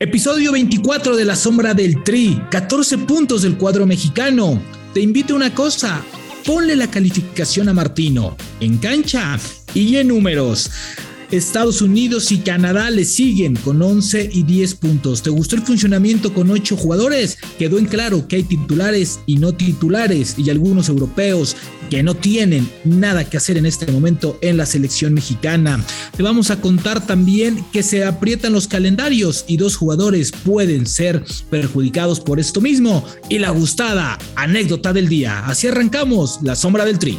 Episodio 24 de La Sombra del Tri, 14 puntos del cuadro mexicano. Te invito a una cosa, ponle la calificación a Martino, en cancha y en números. Estados Unidos y Canadá le siguen con 11 y 10 puntos. ¿Te gustó el funcionamiento con 8 jugadores? Quedó en claro que hay titulares y no titulares y algunos europeos que no tienen nada que hacer en este momento en la selección mexicana. Te vamos a contar también que se aprietan los calendarios y dos jugadores pueden ser perjudicados por esto mismo. Y la gustada anécdota del día. Así arrancamos la sombra del tri.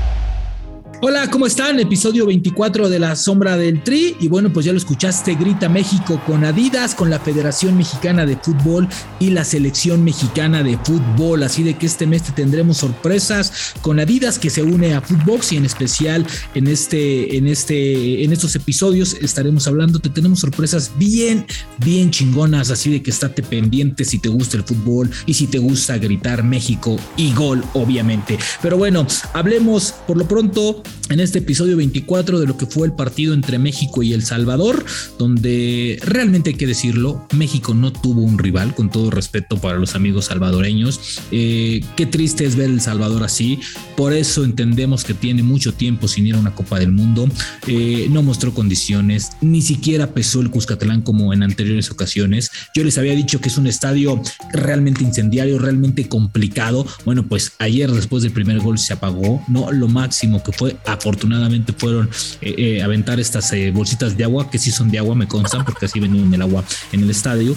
Hola, ¿cómo están? Episodio 24 de La Sombra del Tri. Y bueno, pues ya lo escuchaste, Grita México con Adidas, con la Federación Mexicana de Fútbol y la Selección Mexicana de Fútbol. Así de que este mes te tendremos sorpresas con Adidas que se une a Footbox y en especial en este, en este, en estos episodios estaremos hablando. Te tenemos sorpresas bien, bien chingonas. Así de que estate pendiente si te gusta el fútbol y si te gusta gritar México y gol, obviamente. Pero bueno, hablemos por lo pronto en este episodio 24 de lo que fue el partido entre México y El Salvador, donde realmente hay que decirlo, México no tuvo un rival, con todo respeto para los amigos salvadoreños. Eh, qué triste es ver El Salvador así, por eso entendemos que tiene mucho tiempo sin ir a una Copa del Mundo, eh, no mostró condiciones, ni siquiera pesó el Cuscatlán como en anteriores ocasiones. Yo les había dicho que es un estadio realmente incendiario, realmente complicado. Bueno, pues ayer después del primer gol se apagó, ¿no? Lo máximo que fue afortunadamente fueron eh, eh, aventar estas eh, bolsitas de agua, que sí son de agua, me constan, porque así venían el agua en el estadio.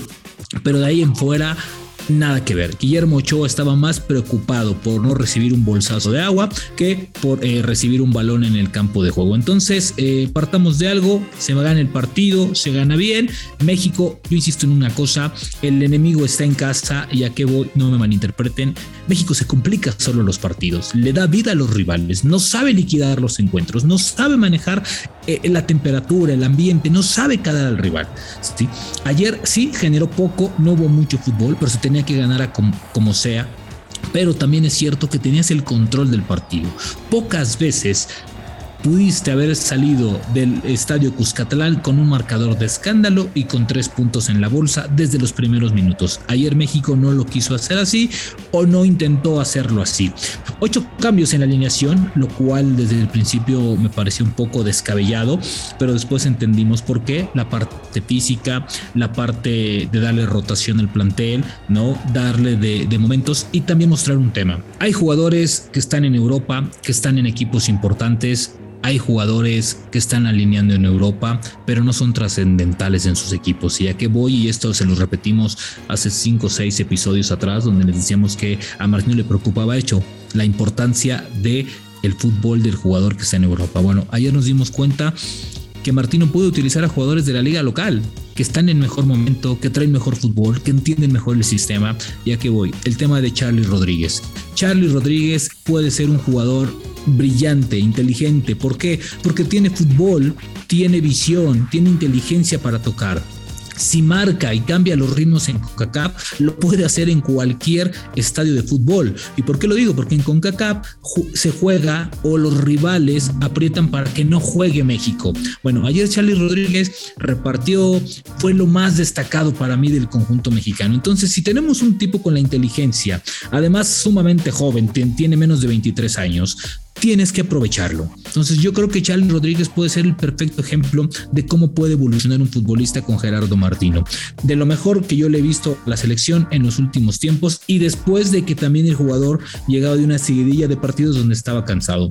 Pero de ahí en fuera nada que ver. Guillermo Ochoa estaba más preocupado por no recibir un bolsazo de agua que por eh, recibir un balón en el campo de juego. Entonces, eh, partamos de algo, se gana el partido, se gana bien. México, yo insisto en una cosa, el enemigo está en casa y a qué voy, no me malinterpreten. México se complica solo los partidos, le da vida a los rivales, no sabe liquidar los encuentros, no sabe manejar eh, la temperatura, el ambiente, no sabe cada al rival. ¿sí? Ayer sí generó poco, no hubo mucho fútbol, pero se tenía que ganar a como, sea. Pero también es cierto que tenías el control del partido. Pocas veces pudiste haber salido del estadio Cuscatlán con un marcador de escándalo y con tres puntos en la bolsa desde los primeros minutos. Ayer México no lo quiso hacer así o no intentó hacerlo así. Ocho cambios en la alineación, lo cual desde el principio me pareció un poco descabellado, pero después entendimos por qué. La parte física, la parte de darle rotación al plantel, ¿no? Darle de, de momentos y también mostrar un tema. Hay jugadores que están en Europa, que están en equipos importantes, hay jugadores que están alineando en Europa, pero no son trascendentales en sus equipos. Y a qué voy, y esto se lo repetimos hace 5 o 6 episodios atrás, donde les decíamos que a Martino le preocupaba hecho la importancia de fútbol del jugador que está en Europa. Bueno, ayer nos dimos cuenta que Martino puede utilizar a jugadores de la liga local, que están en mejor momento, que traen mejor fútbol, que entienden mejor el sistema. Ya que voy, el tema de Charlie Rodríguez. Charlie Rodríguez puede ser un jugador brillante, inteligente. ¿Por qué? Porque tiene fútbol, tiene visión, tiene inteligencia para tocar si marca y cambia los ritmos en CONCACAF, lo puede hacer en cualquier estadio de fútbol. ¿Y por qué lo digo? Porque en CONCACAF se juega o los rivales aprietan para que no juegue México. Bueno, ayer Charlie Rodríguez repartió, fue lo más destacado para mí del conjunto mexicano. Entonces, si tenemos un tipo con la inteligencia, además sumamente joven, tiene menos de 23 años, tienes que aprovecharlo. Entonces yo creo que Charlie Rodríguez puede ser el perfecto ejemplo de cómo puede evolucionar un futbolista con Gerardo Martino. De lo mejor que yo le he visto la selección en los últimos tiempos y después de que también el jugador llegaba de una seguidilla de partidos donde estaba cansado.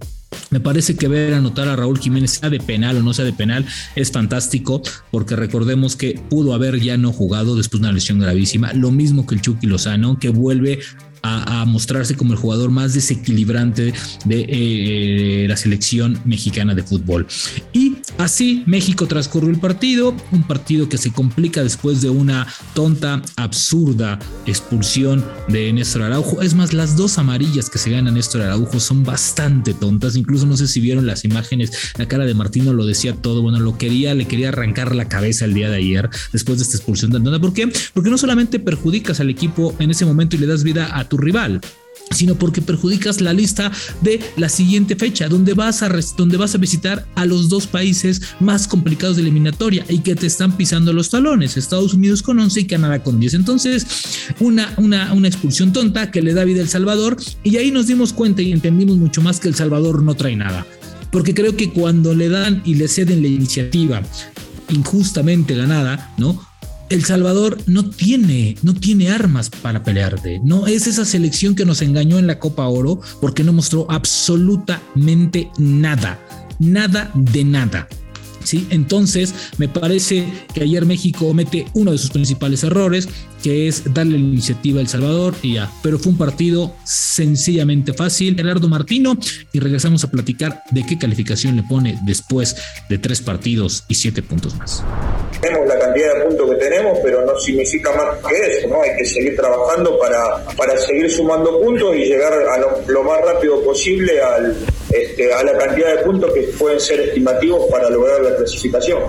Me parece que ver anotar a Raúl Jiménez, sea de penal o no sea de penal, es fantástico, porque recordemos que pudo haber ya no jugado después de una lesión gravísima, lo mismo que el Chucky Lozano, que vuelve a, mostrarse como el jugador más desequilibrante de eh, la selección mexicana de fútbol. Y así México transcurrió el partido, un partido que se complica después de una tonta, absurda expulsión de Néstor Araujo. Es más, las dos amarillas que se gana Néstor Araujo son bastante tontas. Incluso no sé si vieron las imágenes, la cara de Martino lo decía todo. Bueno, lo quería, le quería arrancar la cabeza el día de ayer después de esta expulsión de Andona. ¿Por qué? Porque no solamente perjudicas al equipo en ese momento y le das vida a tu rival, sino porque perjudicas la lista de la siguiente fecha, donde vas a, donde vas a visitar a los dos países más complicados de eliminatoria y que te están pisando los talones, Estados Unidos con 11 y Canadá con 10. Entonces, una, una, una expulsión tonta que le da vida a El Salvador y ahí nos dimos cuenta y entendimos mucho más que El Salvador no trae nada. Porque creo que cuando le dan y le ceden la iniciativa injustamente ganada, ¿no? El Salvador no tiene, no tiene armas para pelearte. No es esa selección que nos engañó en la Copa Oro porque no mostró absolutamente nada, nada de nada. ¿Sí? Entonces, me parece que ayer México comete uno de sus principales errores, que es darle la iniciativa a El Salvador y ya. Pero fue un partido sencillamente fácil. Gerardo Martino, y regresamos a platicar de qué calificación le pone después de tres partidos y siete puntos más. Tenemos la cantidad de puntos que tenemos, pero no significa más que eso, ¿no? Hay que seguir trabajando para, para seguir sumando puntos y llegar a lo, más rápido posible al, este, a la cantidad de puntos que pueden ser estimativos para lograr la clasificación.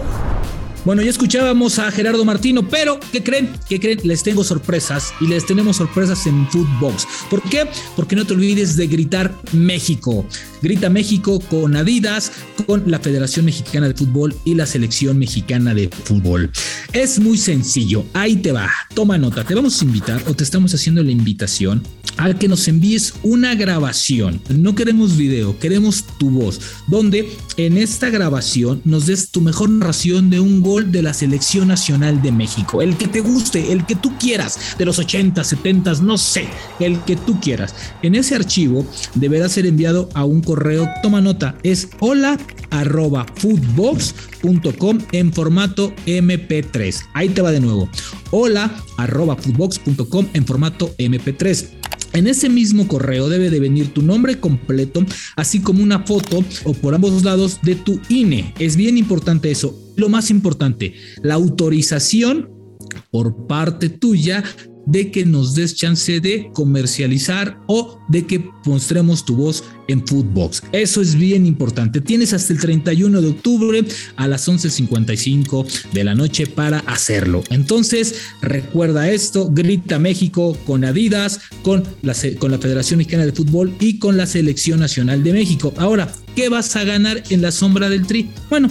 Bueno, ya escuchábamos a Gerardo Martino, pero ¿qué creen? ¿Qué creen? Les tengo sorpresas y les tenemos sorpresas en Footbox. ¿Por qué? Porque no te olvides de gritar México. Grita México con Adidas, con la Federación Mexicana de Fútbol y la Selección Mexicana de Fútbol. Es muy sencillo, ahí te va. Toma nota, te vamos a invitar o te estamos haciendo la invitación a que nos envíes una grabación. No queremos video, queremos tu voz, donde en esta grabación nos des tu mejor narración de un gol de la selección nacional de México. El que te guste, el que tú quieras, de los 80, 70, no sé, el que tú quieras. En ese archivo deberá ser enviado a un correo, toma nota, es hola arroba foodbox.com en formato MP3. Ahí te va de nuevo. Hola arroba foodbox.com en formato MP3. En ese mismo correo debe de venir tu nombre completo, así como una foto o por ambos lados de tu INE. Es bien importante eso. Lo más importante, la autorización por parte tuya de que nos des chance de comercializar o de que mostremos tu voz en Foodbox. Eso es bien importante. Tienes hasta el 31 de octubre a las 11.55 de la noche para hacerlo. Entonces, recuerda esto, grita México con Adidas, con la, con la Federación Mexicana de Fútbol y con la Selección Nacional de México. Ahora, ¿qué vas a ganar en la sombra del tri? Bueno,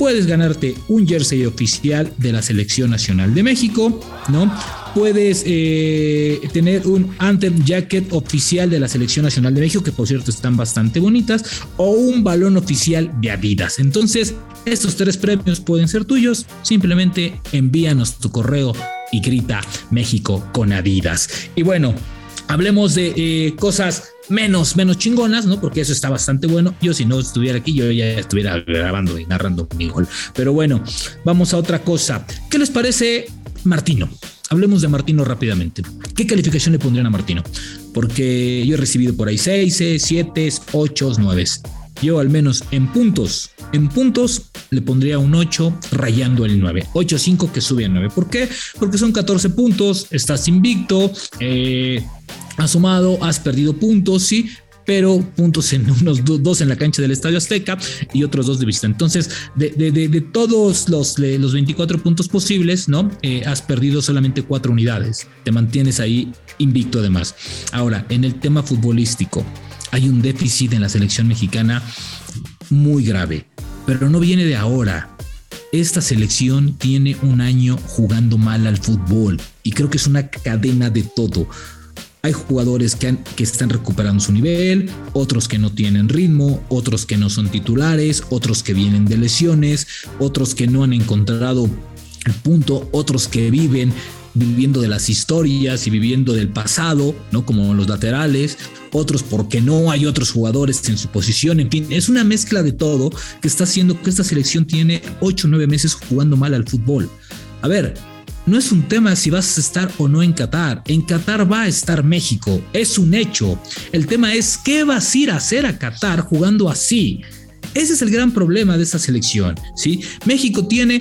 puedes ganarte un jersey oficial de la Selección Nacional de México, ¿no? puedes eh, tener un Anthem Jacket oficial de la Selección Nacional de México, que por cierto están bastante bonitas, o un balón oficial de Adidas. Entonces, estos tres premios pueden ser tuyos. Simplemente envíanos tu correo y grita México con Adidas. Y bueno, hablemos de eh, cosas menos, menos chingonas, ¿no? Porque eso está bastante bueno. Yo si no estuviera aquí, yo ya estuviera grabando y narrando mi gol. Pero bueno, vamos a otra cosa. ¿Qué les parece Martino? Hablemos de Martino rápidamente. ¿Qué calificación le pondrían a Martino? Porque yo he recibido por ahí 6, 7, 8, 9. Yo al menos en puntos, en puntos le pondría un 8 rayando el 9. 8, 5 que sube a 9. ¿Por qué? Porque son 14 puntos, estás invicto, eh, has sumado, has perdido puntos, sí, pero puntos en unos dos en la cancha del Estadio Azteca y otros dos de vista. Entonces, de, todos los, los 24 puntos posibles, ¿no? Eh, has perdido solamente cuatro unidades. Te mantienes ahí invicto además. Ahora, en el tema futbolístico, hay un déficit en la selección mexicana muy grave, pero no viene de ahora. Esta selección tiene un año jugando mal al fútbol y creo que es una cadena de todo hay jugadores que, están recuperando su nivel, otros que no tienen ritmo, otros que no son titulares, otros que vienen de lesiones, otros que no han encontrado el punto, otros que viven viviendo de las historias y viviendo del pasado, ¿no? Como los laterales, otros porque no hay otros jugadores en su posición, en fin, es una mezcla de todo que está haciendo que esta selección tiene 8 o 9 meses jugando mal al fútbol. A ver, no es un tema si vas a estar o no en Qatar. En Qatar va a estar México. Es un hecho. El tema es qué vas a ir a hacer a Qatar jugando así. Ese es el gran problema de esta selección. ¿sí? México tiene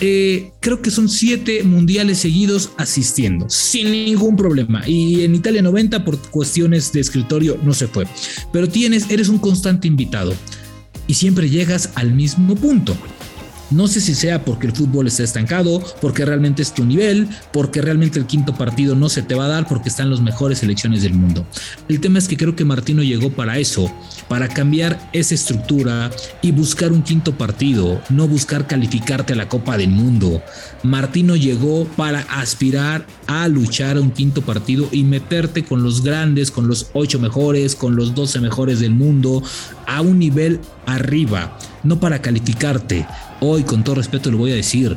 eh, creo que son siete mundiales seguidos asistiendo, sin ningún problema. Y en Italia 90 por cuestiones de escritorio no se fue. Pero tienes, eres un constante invitado y siempre llegas al mismo punto. No sé si sea porque el fútbol está estancado, porque realmente es tu nivel, porque realmente el quinto partido no se te va a dar porque están las mejores selecciones del mundo. El tema es que creo que Martino llegó para eso, para cambiar esa estructura y buscar un quinto partido, no buscar calificarte a la Copa del Mundo. Martino llegó para aspirar a luchar a un quinto partido y meterte con los grandes, con los ocho mejores, con los doce mejores del mundo, a un nivel arriba, no para calificarte. Hoy, con todo respeto, lo voy a decir,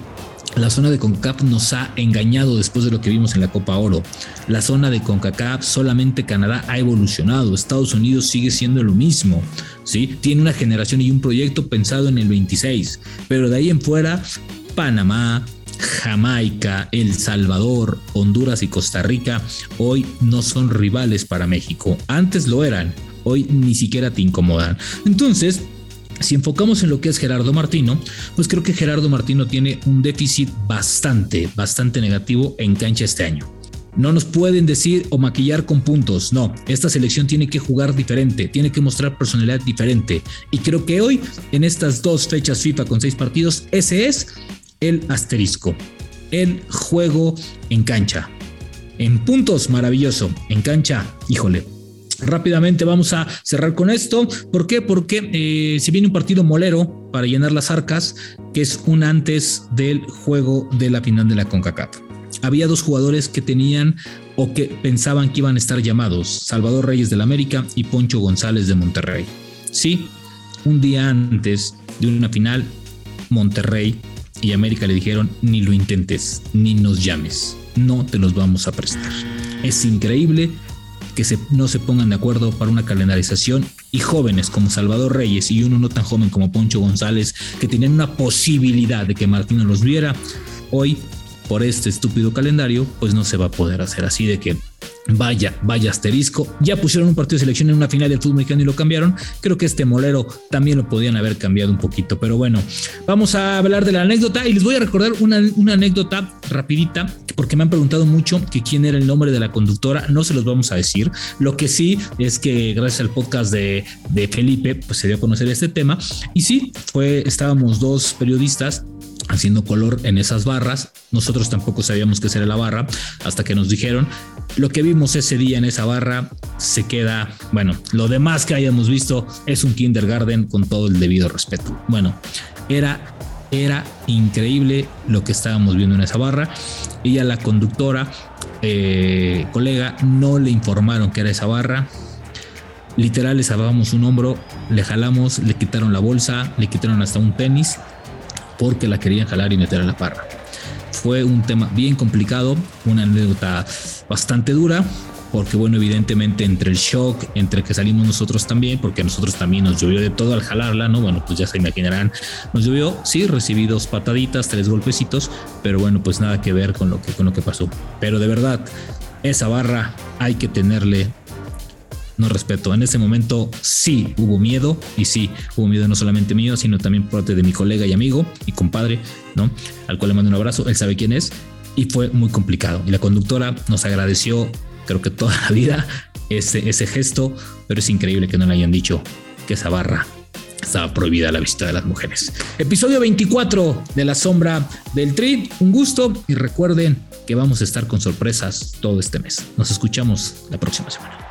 la zona de CONCACAF nos ha engañado después de lo que vimos en la Copa Oro. La zona de CONCACAF solamente Canadá ha evolucionado, Estados Unidos sigue siendo lo mismo, ¿sí? Tiene una generación y un proyecto pensado en el 26, pero de ahí en fuera Panamá, Jamaica, El Salvador, Honduras y Costa Rica hoy no son rivales para México. Antes lo eran, hoy ni siquiera te incomodan. Entonces, si enfocamos en lo que es Gerardo Martino, pues creo que Gerardo Martino tiene un déficit bastante, bastante negativo en cancha este año. No nos pueden decir o maquillar con puntos, no, esta selección tiene que jugar diferente, tiene que mostrar personalidad diferente. Y creo que hoy, en estas dos fechas FIFA con seis partidos, ese es el asterisco, el juego en cancha. En puntos, maravilloso, en cancha, híjole, Rápidamente vamos a cerrar con esto. ¿Por qué? Porque eh, se viene un partido molero para llenar las arcas, que es un antes del juego de la final de la CONCACAF. Había dos jugadores que tenían o que pensaban que iban a estar llamados, Salvador Reyes del América y Poncho González de Monterrey. Sí, un día antes de una final, Monterrey y América le dijeron, ni lo intentes, ni nos llames, no te los vamos a prestar. Es increíble que no se pongan de acuerdo para una calendarización y jóvenes como Salvador Reyes y uno no tan joven como Poncho González que tenían una posibilidad de que Martino los viera, hoy por este estúpido calendario pues no se va a poder hacer así de que Vaya, vaya asterisco. Ya pusieron un partido de selección en una final del fútbol mexicano y lo cambiaron. Creo que este molero también lo podían haber cambiado un poquito. Pero bueno, vamos a hablar de la anécdota y les voy a recordar una, anécdota rapidita porque me han preguntado mucho quién era el nombre de la conductora. No se los vamos a decir. Lo que sí es que gracias al podcast de, de Felipe, pues se dio a conocer este tema. Y sí, fue, estábamos dos periodistas haciendo color en esas barras. Nosotros tampoco sabíamos qué era la barra hasta que nos dijeron. Lo que vimos ese día en esa barra se queda, bueno, lo demás que hayamos visto es un kindergarten con todo el debido respeto. Bueno, era, era increíble lo que estábamos viendo en esa barra. Y a la conductora, eh, colega, no le informaron que era esa barra. Literal, le salvamos un hombro, le jalamos, le quitaron la bolsa, le quitaron hasta un tenis porque la querían jalar y meter a la parra. Fue un tema bien complicado, una anécdota bastante dura, porque bueno, evidentemente entre el shock, entre que salimos nosotros también, porque a nosotros también nos llovió de todo al jalarla, ¿no? Bueno, pues ya se imaginarán, nos llovió, sí, recibí dos pataditas, tres golpecitos, pero bueno, pues nada que ver con lo que, con lo que pasó. Pero de verdad, esa barra hay que tenerle no respeto. En ese momento sí hubo miedo y sí hubo miedo no solamente mío, sino también por parte de mi colega y amigo y compadre, ¿no? Al cual le mando un abrazo, él sabe quién es y fue muy complicado. Y la conductora nos agradeció, creo que toda la vida, ese, ese gesto, pero es increíble que no le hayan dicho que esa barra estaba prohibida a la vista de las mujeres. Episodio 24 de La Sombra del Tri. Un gusto y recuerden que vamos a estar con sorpresas todo este mes. Nos escuchamos la próxima semana.